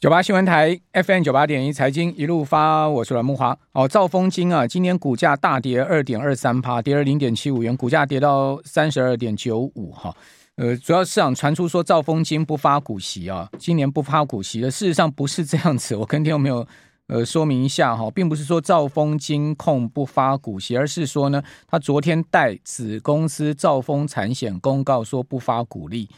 九八新闻台 FM 九八点一财经一路发，我是阮木华。哦，兆丰金啊，今天股价大跌二点二三趴，跌了零点七五元，股价跌到三十二点九五哈。呃，主要市场传出说兆丰金不发股息啊，今年不发股息的，事实上不是这样子。我跟听众朋友呃说明一下哈，并不是说兆丰金控不发股息，而是说呢，他昨天代子公司兆丰产险公告说不发股利。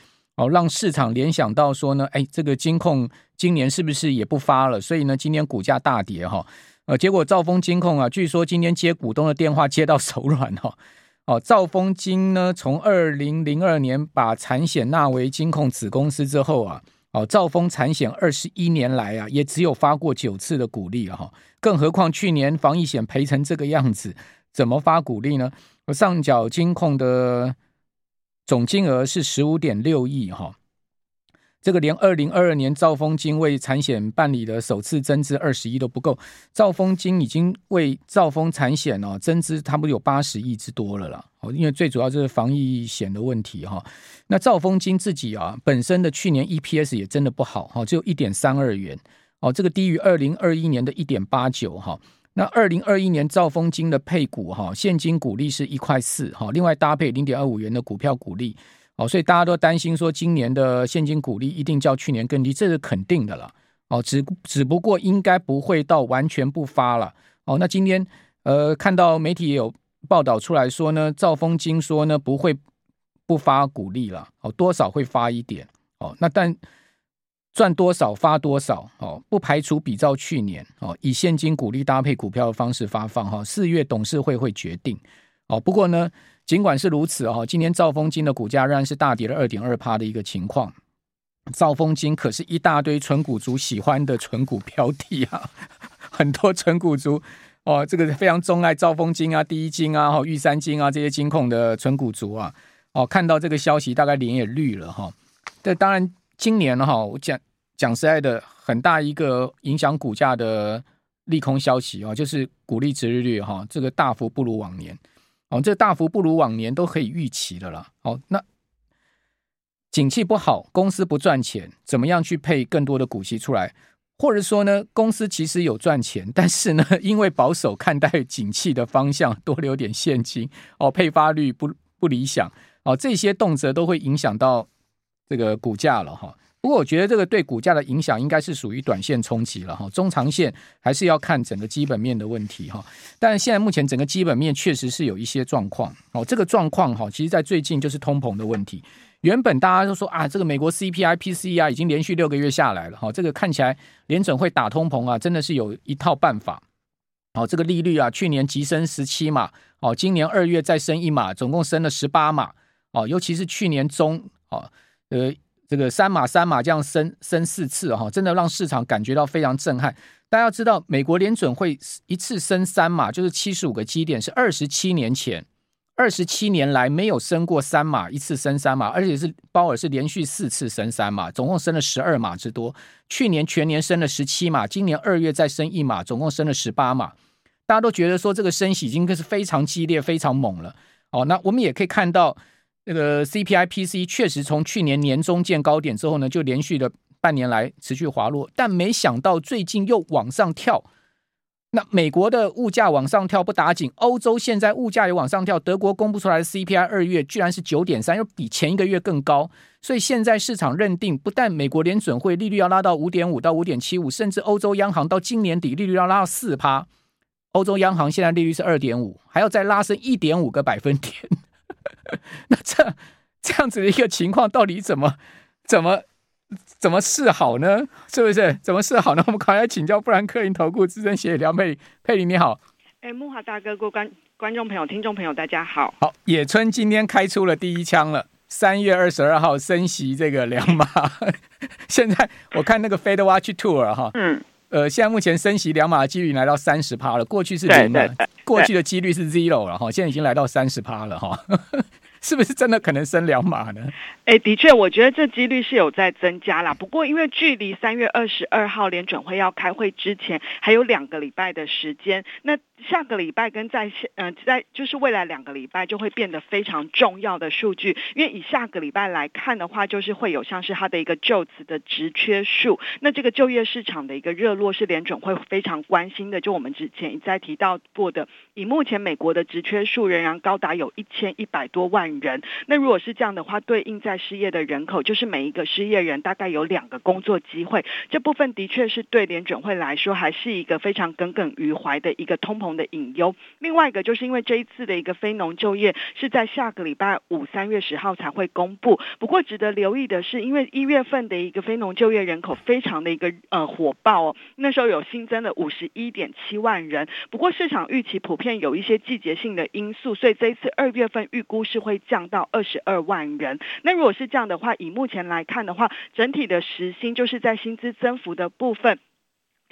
哦，让市场联想到说呢，哎，这个金控今年是不是也不发了？所以呢，今天股价大跌哈。呃，结果兆丰金控啊，据说今天接股东的电话接到手软哈。哦，兆丰金呢，从二零零二年把产险纳为金控子公司之后啊，哦，兆丰产险二十一年来啊，也只有发过九次的股利了哈。更何况去年防疫险赔成这个样子，怎么发股利呢？上缴金控的。总金额是十五点六亿哈，这个连二零二二年兆丰金为产险办理的首次增资二十亿都不够，兆丰金已经为兆丰产险哦增资差不多有八十亿之多了啦。哦，因为最主要就是防疫险的问题哈。那兆丰金自己啊本身的去年 EPS 也真的不好哈，只有一点三二元哦，这个低于二零二一年的一点八九哈。那二零二一年兆丰金的配股哈，现金股利是一块四哈，另外搭配零点二五元的股票股利哦，所以大家都担心说今年的现金股利一定较去年更低，这是肯定的了哦，只只不过应该不会到完全不发了哦。那今天呃看到媒体也有报道出来说呢，兆丰金说呢不会不发股利了哦，多少会发一点哦，那但。赚多少发多少哦，不排除比照去年哦，以现金股利搭配股票的方式发放哈。四月董事会会决定哦。不过呢，尽管是如此哦，今年兆丰金的股价仍然是大跌了二点二趴的一个情况。兆丰金可是一大堆纯股族喜欢的纯股标的啊，很多纯股族哦，这个非常钟爱兆丰金啊、第一金啊、玉山金啊这些金控的纯股族啊，哦，看到这个消息大概脸也绿了哈。这当然。今年哈，我讲讲实在的，很大一个影响股价的利空消息啊，就是股利值利率哈，这个大幅不如往年哦，这大幅不如往年都可以预期的了。哦，那景气不好，公司不赚钱，怎么样去配更多的股息出来？或者说呢，公司其实有赚钱，但是呢，因为保守看待景气的方向，多留点现金哦，配发率不不理想哦，这些动辄都会影响到。这个股价了哈，不过我觉得这个对股价的影响应该是属于短线冲击了哈，中长线还是要看整个基本面的问题哈。但现在目前整个基本面确实是有一些状况哦，这个状况哈，其实在最近就是通膨的问题。原本大家都说啊，这个美国 CPI、PCE 啊已经连续六个月下来了哈，这个看起来联准会打通膨啊，真的是有一套办法。哦，这个利率啊，去年急升十七码，哦，今年二月再升一码，总共升了十八码。哦，尤其是去年中哦。呃，这个三码三码这样升升四次哈，真的让市场感觉到非常震撼。大家要知道，美国联准会一次升三码，就是七十五个基点，是二十七年前，二十七年来没有升过三码，一次升三码，而且是鲍尔是连续四次升三码，总共升了十二码之多。去年全年升了十七码，今年二月再升一码，总共升了十八码。大家都觉得说这个升息已经是非常激烈、非常猛了。哦，那我们也可以看到。这个 CPI、PC 确实从去年年中见高点之后呢，就连续的半年来持续滑落，但没想到最近又往上跳。那美国的物价往上跳不打紧，欧洲现在物价也往上跳。德国公布出来的 CPI 二月居然是九点三，又比前一个月更高。所以现在市场认定，不但美国联准会利率要拉到五点五到五点七五，甚至欧洲央行到今年底利率要拉到四趴。欧洲央行现在利率是二点五，还要再拉升一点五个百分点。那这这样子的一个情况，到底怎么怎么怎么是好呢？是不是？怎么是好呢？我们赶快来请教富兰克林投顾资深协理梁佩佩玲，你好。哎，木华大哥，各位观观众朋友、听众朋友，大家好。好，野村今天开出了第一枪了，三月二十二号升息这个两码。现在我看那个 Fed Watch Tour 哈，嗯。呃，现在目前升息两码的几率来到三十趴了，过去是零的，过去的几率是 zero 了哈，现在已经来到三十趴了哈，是不是真的可能升两码呢？哎，的确，我觉得这几率是有在增加啦。不过因为距离三月二十二号联准会要开会之前还有两个礼拜的时间，那下个礼拜跟在现呃在就是未来两个礼拜就会变得非常重要的数据，因为以下个礼拜来看的话，就是会有像是它的一个就职的职缺数，那这个就业市场的一个热络是联准会非常关心的。就我们之前一再提到过的，以目前美国的职缺数仍然高达有一千一百多万人，那如果是这样的话，对应在失业的人口，就是每一个失业人大概有两个工作机会，这部分的确是对联准会来说还是一个非常耿耿于怀的一个通膨的隐忧。另外一个就是因为这一次的一个非农就业是在下个礼拜五三月十号才会公布。不过值得留意的是，因为一月份的一个非农就业人口非常的一个呃火爆哦，那时候有新增了五十一点七万人。不过市场预期普遍有一些季节性的因素，所以这一次二月份预估是会降到二十二万人。那如果是这样的话，以目前来看的话，整体的时薪就是在薪资增幅的部分。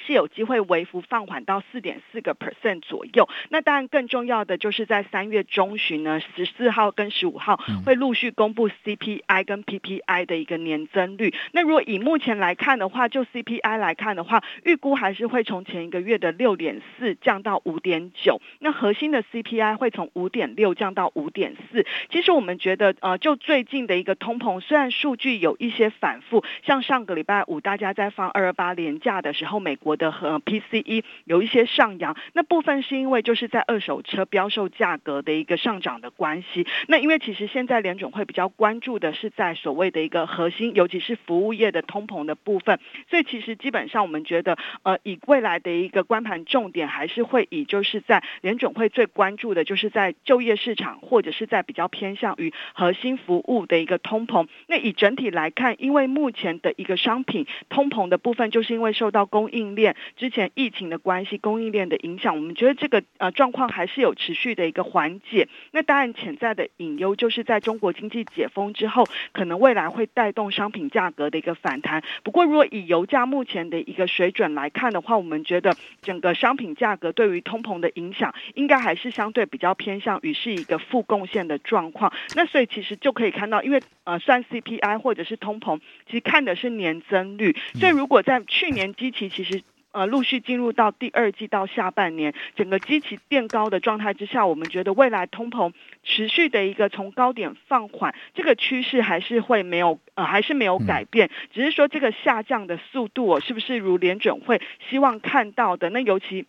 是有机会微幅放缓到四点四个 percent 左右。那当然更重要的就是在三月中旬呢，十四号跟十五号会陆续公布 CPI 跟 PPI 的一个年增率。那如果以目前来看的话，就 CPI 来看的话，预估还是会从前一个月的六点四降到五点九。那核心的 CPI 会从五点六降到五点四。其实我们觉得，呃，就最近的一个通膨，虽然数据有一些反复，像上个礼拜五大家在放二二八连假的时候，美国。的和 PCE 有一些上扬，那部分是因为就是在二手车标售价格的一个上涨的关系。那因为其实现在联总会比较关注的是在所谓的一个核心，尤其是服务业的通膨的部分。所以其实基本上我们觉得，呃，以未来的一个观盘重点还是会以就是在联总会最关注的就是在就业市场，或者是在比较偏向于核心服务的一个通膨。那以整体来看，因为目前的一个商品通膨的部分，就是因为受到供应链之前疫情的关系，供应链的影响，我们觉得这个呃状况还是有持续的一个缓解。那当然潜在的隐忧就是在中国经济解封之后，可能未来会带动商品价格的一个反弹。不过，如果以油价目前的一个水准来看的话，我们觉得整个商品价格对于通膨的影响，应该还是相对比较偏向于是一个负贡献的状况。那所以其实就可以看到，因为呃算 CPI 或者是通膨，其实看的是年增率。所以如果在去年基期其实呃，陆续进入到第二季到下半年，整个基期变高的状态之下，我们觉得未来通膨持续的一个从高点放缓，这个趋势还是会没有呃，还是没有改变，只是说这个下降的速度哦，是不是如联准会希望看到的？那尤其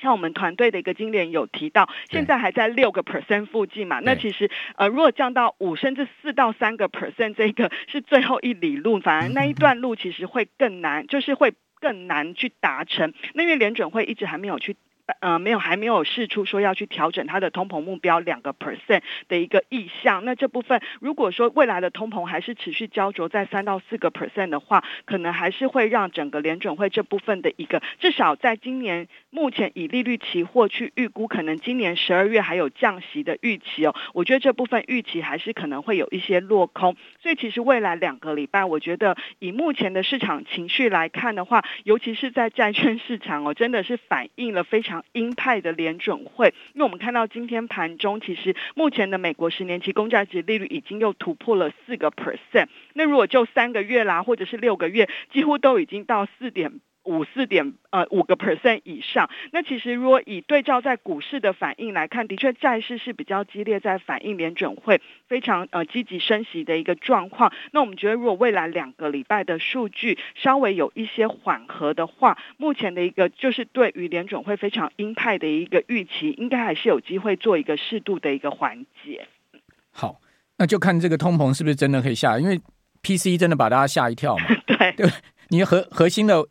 像我们团队的一个经理人有提到，现在还在六个 percent 附近嘛，那其实呃，如果降到五甚至四到三个 percent，这个是最后一里路，反而那一段路其实会更难，就是会。更难去达成，那因为联准会一直还没有去。呃，没有，还没有试出说要去调整它的通膨目标两个 percent 的一个意向。那这部分如果说未来的通膨还是持续焦灼在三到四个 percent 的话，可能还是会让整个联准会这部分的一个至少在今年目前以利率期货去预估，可能今年十二月还有降息的预期哦。我觉得这部分预期还是可能会有一些落空。所以其实未来两个礼拜，我觉得以目前的市场情绪来看的话，尤其是在债券市场哦，真的是反映了非常。鹰派的联准会，因为我们看到今天盘中，其实目前的美国十年期公债值利率已经又突破了四个 percent。那如果就三个月啦，或者是六个月，几乎都已经到四点。五四点呃五个 percent 以上，那其实如果以对照在股市的反应来看，的确债市是比较激烈，在反映联准会非常呃积极升息的一个状况。那我们觉得，如果未来两个礼拜的数据稍微有一些缓和的话，目前的一个就是对于联准会非常鹰派的一个预期，应该还是有机会做一个适度的一个缓解。好，那就看这个通膨是不是真的可以下，因为 PCE 真的把大家吓一跳嘛。对对，你核核心的。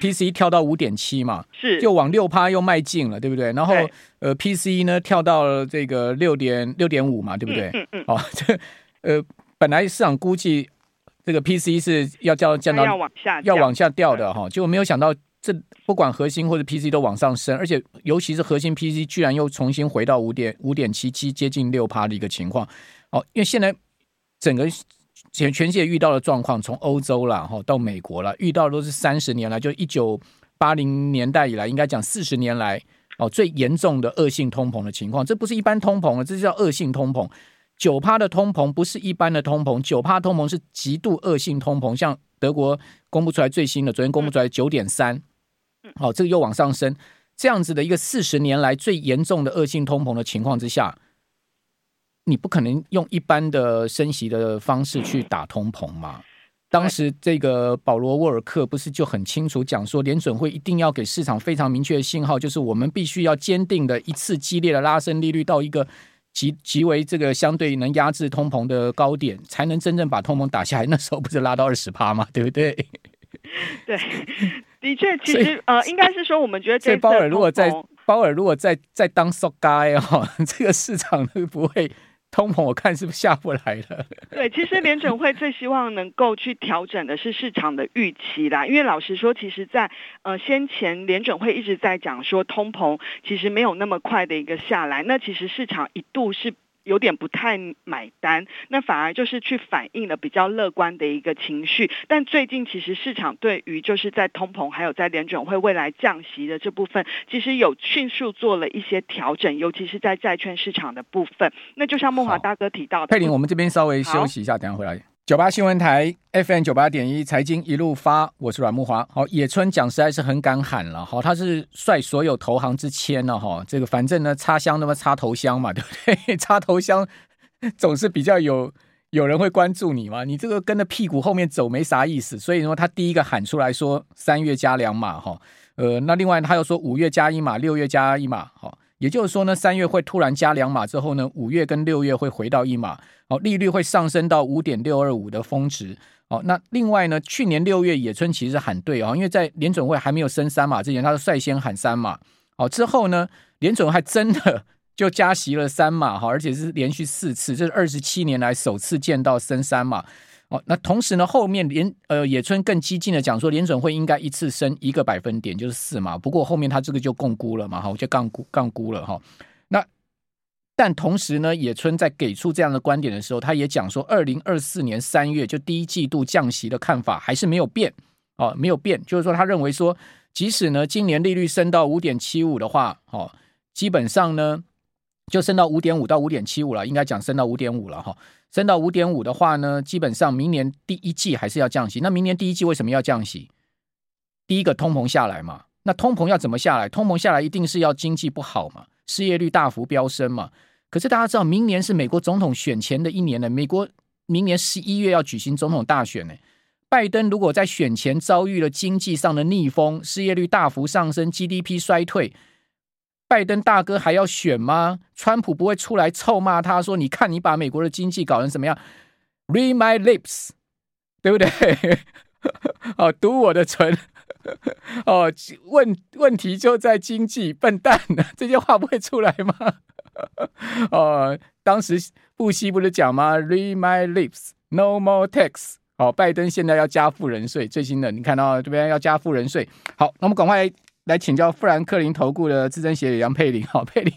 PCE 跳到五点七嘛，是就往六趴又迈进了，对不对？然后呃，PCE 呢跳到了这个六点六点五嘛，对不对？嗯嗯。哦，这呃，本来市场估计这个 PCE 是要降降到要往下要往下掉的哈，结果没有想到这不管核心或者 PCE 都往上升，而且尤其是核心 PCE 居然又重新回到五点五点七七，接近六趴的一个情况。哦，因为现在整个。全全世界遇到的状况，从欧洲啦，哈到美国啦，遇到的都是三十年来，就一九八零年代以来，应该讲四十年来哦最严重的恶性通膨的情况。这不是一般通膨了，这叫恶性通膨。九趴的通膨不是一般的通膨，九趴通膨是极度恶性通膨。像德国公布出来最新的，昨天公布出来九点三，好，这个又往上升。这样子的一个四十年来最严重的恶性通膨的情况之下，你不可能用一般的升息的方式去打通膨嘛？当时这个保罗沃尔克不是就很清楚讲说，联准会一定要给市场非常明确的信号，就是我们必须要坚定的一次激烈的拉升利率到一个极极为这个相对能压制通膨的高点，才能真正把通膨打下来。那时候不是拉到二十趴吗？对不对？对，的确，其实呃，应该是说，我们觉得这鲍尔如果在鲍尔如果在在当 so guy 哦，这个市场都不会。通膨我看是不是下不来了？对，其实联准会最希望能够去调整的是市场的预期啦。因为老实说，其实在呃先前联准会一直在讲说通膨其实没有那么快的一个下来，那其实市场一度是。有点不太买单，那反而就是去反映了比较乐观的一个情绪。但最近其实市场对于就是在通膨还有在联准会未来降息的这部分，其实有迅速做了一些调整，尤其是在债券市场的部分。那就像梦华大哥提到的，佩玲，我们这边稍微休息一下，等下回来。九八新闻台 FM 九八点一财经一路发，我是阮慕华。好，野村讲实在是很敢喊了，好，他是率所有投行之谦了哈。这个反正呢，插香那么插头香嘛，对不对？插头香总是比较有有人会关注你嘛。你这个跟着屁股后面走没啥意思，所以说他第一个喊出来说三月加两码哈。呃，那另外他又说五月加一码，六月加一码，好。也就是说呢，三月会突然加两码之后呢，五月跟六月会回到一码，哦，利率会上升到五点六二五的峰值，哦，那另外呢，去年六月野村其实喊对啊，因为在联准会还没有升三码之前，他是率先喊三码，哦，之后呢，联准会还真的就加息了三码，哈，而且是连续四次，这是二十七年来首次见到升三码。哦，那同时呢，后面联呃野村更激进的讲说，联准会应该一次升一个百分点，就是四嘛。不过后面他这个就共估了嘛，哈，我就杠估杠估了哈。那但同时呢，野村在给出这样的观点的时候，他也讲说，二零二四年三月就第一季度降息的看法还是没有变哦，没有变，就是说他认为说，即使呢今年利率升到五点七五的话，哦，基本上呢就升到五点五到五点七五了，应该讲升到五点五了哈。升到五点五的话呢，基本上明年第一季还是要降息。那明年第一季为什么要降息？第一个通膨下来嘛。那通膨要怎么下来？通膨下来一定是要经济不好嘛，失业率大幅飙升嘛。可是大家知道，明年是美国总统选前的一年呢。美国明年十一月要举行总统大选呢。拜登如果在选前遭遇了经济上的逆风，失业率大幅上升，GDP 衰退。拜登大哥还要选吗？川普不会出来臭骂他说：“你看，你把美国的经济搞成什么样？”Read my lips，对不对？哦，读我的唇。哦，问问题就在经济，笨蛋，这些话不会出来吗？哦，当时布希不是讲吗？Read my lips，no more tax。哦，拜登现在要加富人税，最新的你看到这边要加富人税。好，那我们赶快。来请教富兰克林投顾的资深协理杨佩玲，好，佩玲，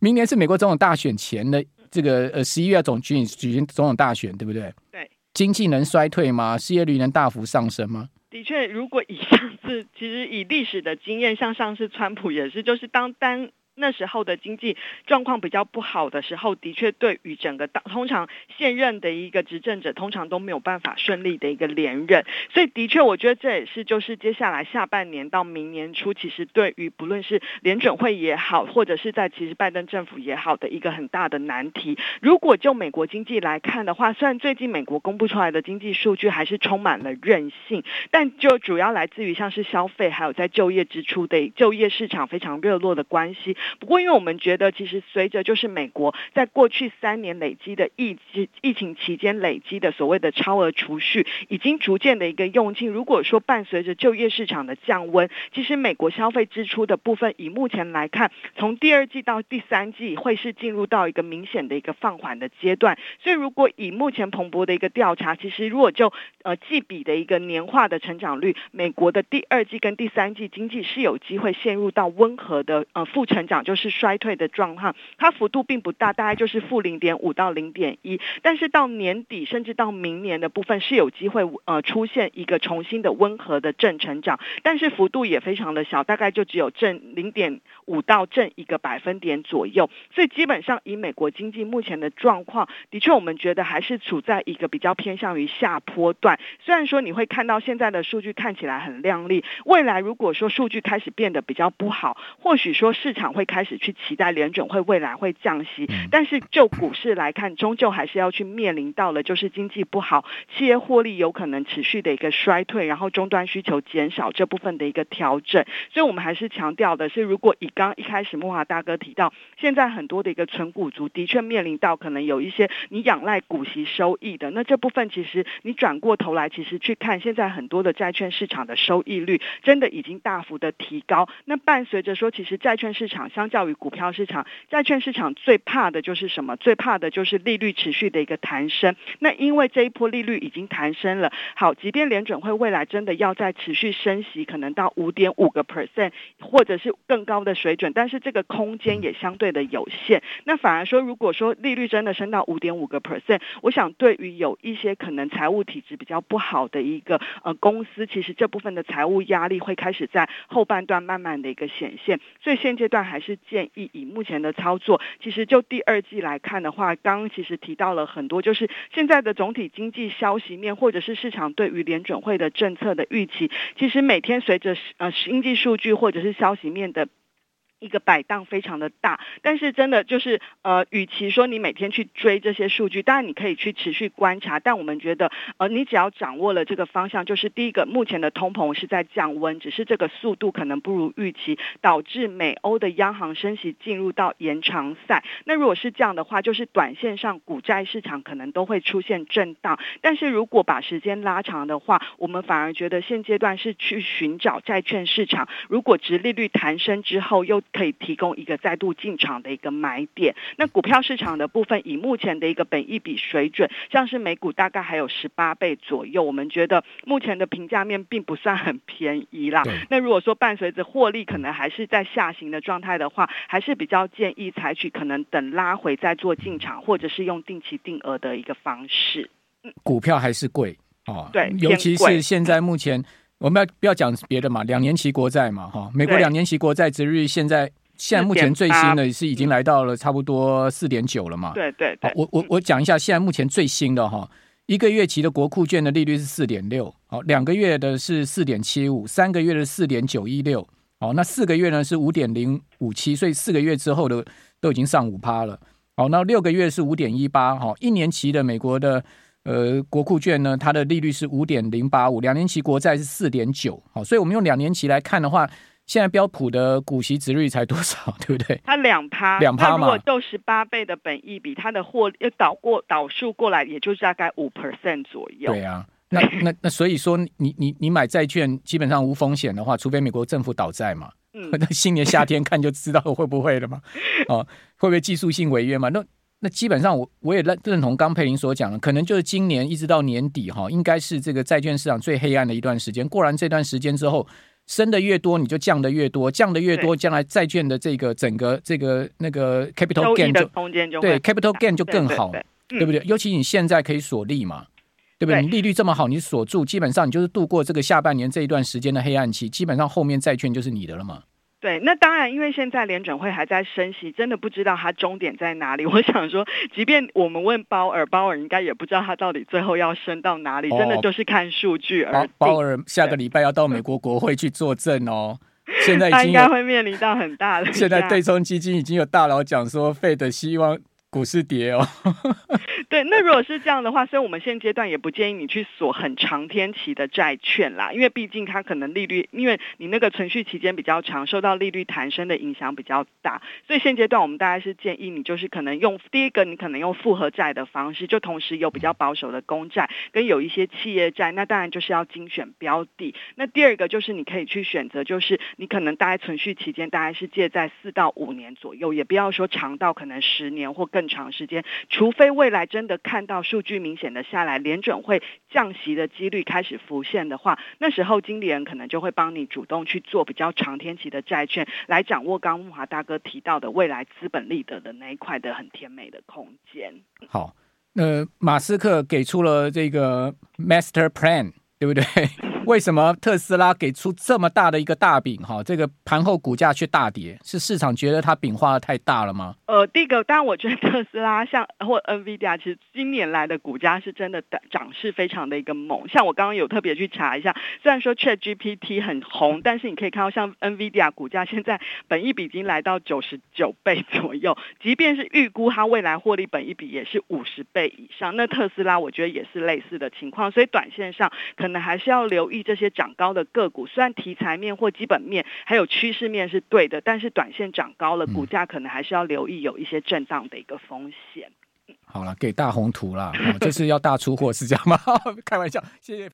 明年是美国总统大选前的这个呃十一月总举举行总统大选，对不对？对，经济能衰退吗？失业率能大幅上升吗？的确，如果以上次其实以历史的经验，像上次川普也是，就是当单。那时候的经济状况比较不好的时候，的确对于整个通常现任的一个执政者，通常都没有办法顺利的一个连任。所以的确，我觉得这也是就是接下来下半年到明年初，其实对于不论是联准会也好，或者是在其实拜登政府也好的一个很大的难题。如果就美国经济来看的话，虽然最近美国公布出来的经济数据还是充满了韧性，但就主要来自于像是消费还有在就业支出的就业市场非常热络的关系。不过，因为我们觉得，其实随着就是美国在过去三年累积的疫疫情期间累积的所谓的超额储蓄，已经逐渐的一个用尽。如果说伴随着就业市场的降温，其实美国消费支出的部分，以目前来看，从第二季到第三季会是进入到一个明显的一个放缓的阶段。所以，如果以目前彭博的一个调查，其实如果就呃季比的一个年化的成长率，美国的第二季跟第三季经济是有机会陷入到温和的呃负成长。就是衰退的状况，它幅度并不大，大概就是负零点五到零点一。但是到年底甚至到明年的部分是有机会呃出现一个重新的温和的正成长，但是幅度也非常的小，大概就只有正零点五到正一个百分点左右。所以基本上以美国经济目前的状况，的确我们觉得还是处在一个比较偏向于下坡段。虽然说你会看到现在的数据看起来很亮丽，未来如果说数据开始变得比较不好，或许说市场会开始去期待联准会未来会降息，但是就股市来看，终究还是要去面临到了就是经济不好，企业获利有可能持续的一个衰退，然后终端需求减少这部分的一个调整。所以我们还是强调的是，如果以刚一开始木华大哥提到，现在很多的一个存股族的确面临到可能有一些你仰赖股息收益的，那这部分其实你转过头来，其实去看现在很多的债券市场的收益率，真的已经大幅的提高。那伴随着说，其实债券市场相较于股票市场，债券市场最怕的就是什么？最怕的就是利率持续的一个弹升。那因为这一波利率已经弹升了，好，即便联准会未来真的要再持续升息，可能到五点五个 percent 或者是更高的水准，但是这个空间也相对的有限。那反而说，如果说利率真的升到五点五个 percent，我想对于有一些可能财务体质比较不好的一个呃公司，其实这部分的财务压力会开始在后半段慢慢的一个显现。所以现阶段还是建议以目前的操作，其实就第二季来看的话，刚刚其实提到了很多，就是现在的总体经济消息面，或者是市场对于联准会的政策的预期，其实每天随着呃经济数据或者是消息面的。一个摆荡非常的大，但是真的就是呃，与其说你每天去追这些数据，当然你可以去持续观察，但我们觉得呃，你只要掌握了这个方向，就是第一个，目前的通膨是在降温，只是这个速度可能不如预期，导致美欧的央行升息进入到延长赛。那如果是这样的话，就是短线上股债市场可能都会出现震荡，但是如果把时间拉长的话，我们反而觉得现阶段是去寻找债券市场，如果殖利率弹升之后又可以提供一个再度进场的一个买点。那股票市场的部分，以目前的一个本益比水准，像是每股大概还有十八倍左右，我们觉得目前的评价面并不算很便宜啦。那如果说伴随着获利可能还是在下行的状态的话，还是比较建议采取可能等拉回再做进场，或者是用定期定额的一个方式。股票还是贵哦，对，尤其是现在目前。我们要不要讲别的嘛？两年期国债嘛，哈，美国两年期国债殖利率现在现在目前最新的是已经来到了差不多四点九了嘛？对对对。我我我讲一下，现在目前最新的哈，一个月期的国库券的利率是四点六，好，两个月的是四点七五，三个月的四点九一六，好，那四个月呢是五点零五七，所以四个月之后的都已经上五趴了，好，那六个月是五点一八，哈，一年期的美国的。呃，国库券呢，它的利率是五点零八五，两年期国债是四点九，好，所以我们用两年期来看的话，现在标普的股息值率才多少，对不对？它两趴，两趴嘛。如果就十八倍的本益比，它的获要倒过倒数过来，也就是大概五 percent 左右。对啊，那那那所以说你，你你你买债券基本上无风险的话，除非美国政府倒债嘛，嗯，那新年夏天看就知道会不会了嘛，哦，会不会技术性违约嘛？那。那基本上我我也认认同刚佩林所讲的，可能就是今年一直到年底哈，应该是这个债券市场最黑暗的一段时间。过完这段时间之后，升的越多，你就降的越多，降的越多，将来债券的这个整个这个那个 capital gain 就空间就对 capital gain 就更好，对不对？尤其你现在可以锁利嘛，对不对？你利率这么好，你锁住，基本上你就是度过这个下半年这一段时间的黑暗期，基本上后面债券就是你的了嘛。对，那当然，因为现在联准会还在升息，真的不知道它终点在哪里。我想说，即便我们问鲍尔，鲍尔应该也不知道他到底最后要升到哪里，真的就是看数据而已。鲍尔下个礼拜要到美国国会去作证哦，现在已经他应该会面临到很大的。现在对冲基金已经有大佬讲说，Fed 希望。股市跌哦，对，那如果是这样的话，所以我们现阶段也不建议你去锁很长天期的债券啦，因为毕竟它可能利率，因为你那个存续期间比较长，受到利率弹升的影响比较大，所以现阶段我们大概是建议你就是可能用第一个，你可能用复合债的方式，就同时有比较保守的公债跟有一些企业债，那当然就是要精选标的。那第二个就是你可以去选择，就是你可能大概存续期间大概是借在四到五年左右，也不要说长到可能十年或更。更长时间，除非未来真的看到数据明显的下来，联准会降息的几率开始浮现的话，那时候经理人可能就会帮你主动去做比较长天期的债券，来掌握刚慕驊大哥提到的未来资本利得的那一块的很甜美的空间。好，那马斯克给出了这个 Master Plan，对不对？为什么特斯拉给出这么大的一个大饼？哈，这个盘后股价却大跌，是市场觉得它饼画的太大了吗？呃，第一个，当然我觉得特斯拉像 或 NVIDIA，其实今年来的股价是真的涨势非常的一个猛。像我刚刚有特别去查一下，虽然说 ChatGPT 很红，但是你可以看到像 NVIDIA 股价现在本一比已经来到九十九倍左右，即便是预估它未来获利本一比也是五十倍以上。那特斯拉我觉得也是类似的情况，所以短线上可能还是要留。这些涨高的个股，虽然题材面或基本面还有趋势面是对的，但是短线涨高了，股价可能还是要留意有一些震荡的一个风险。好了，给大红图了，这是要大出货是这样吗？开玩笑，谢谢。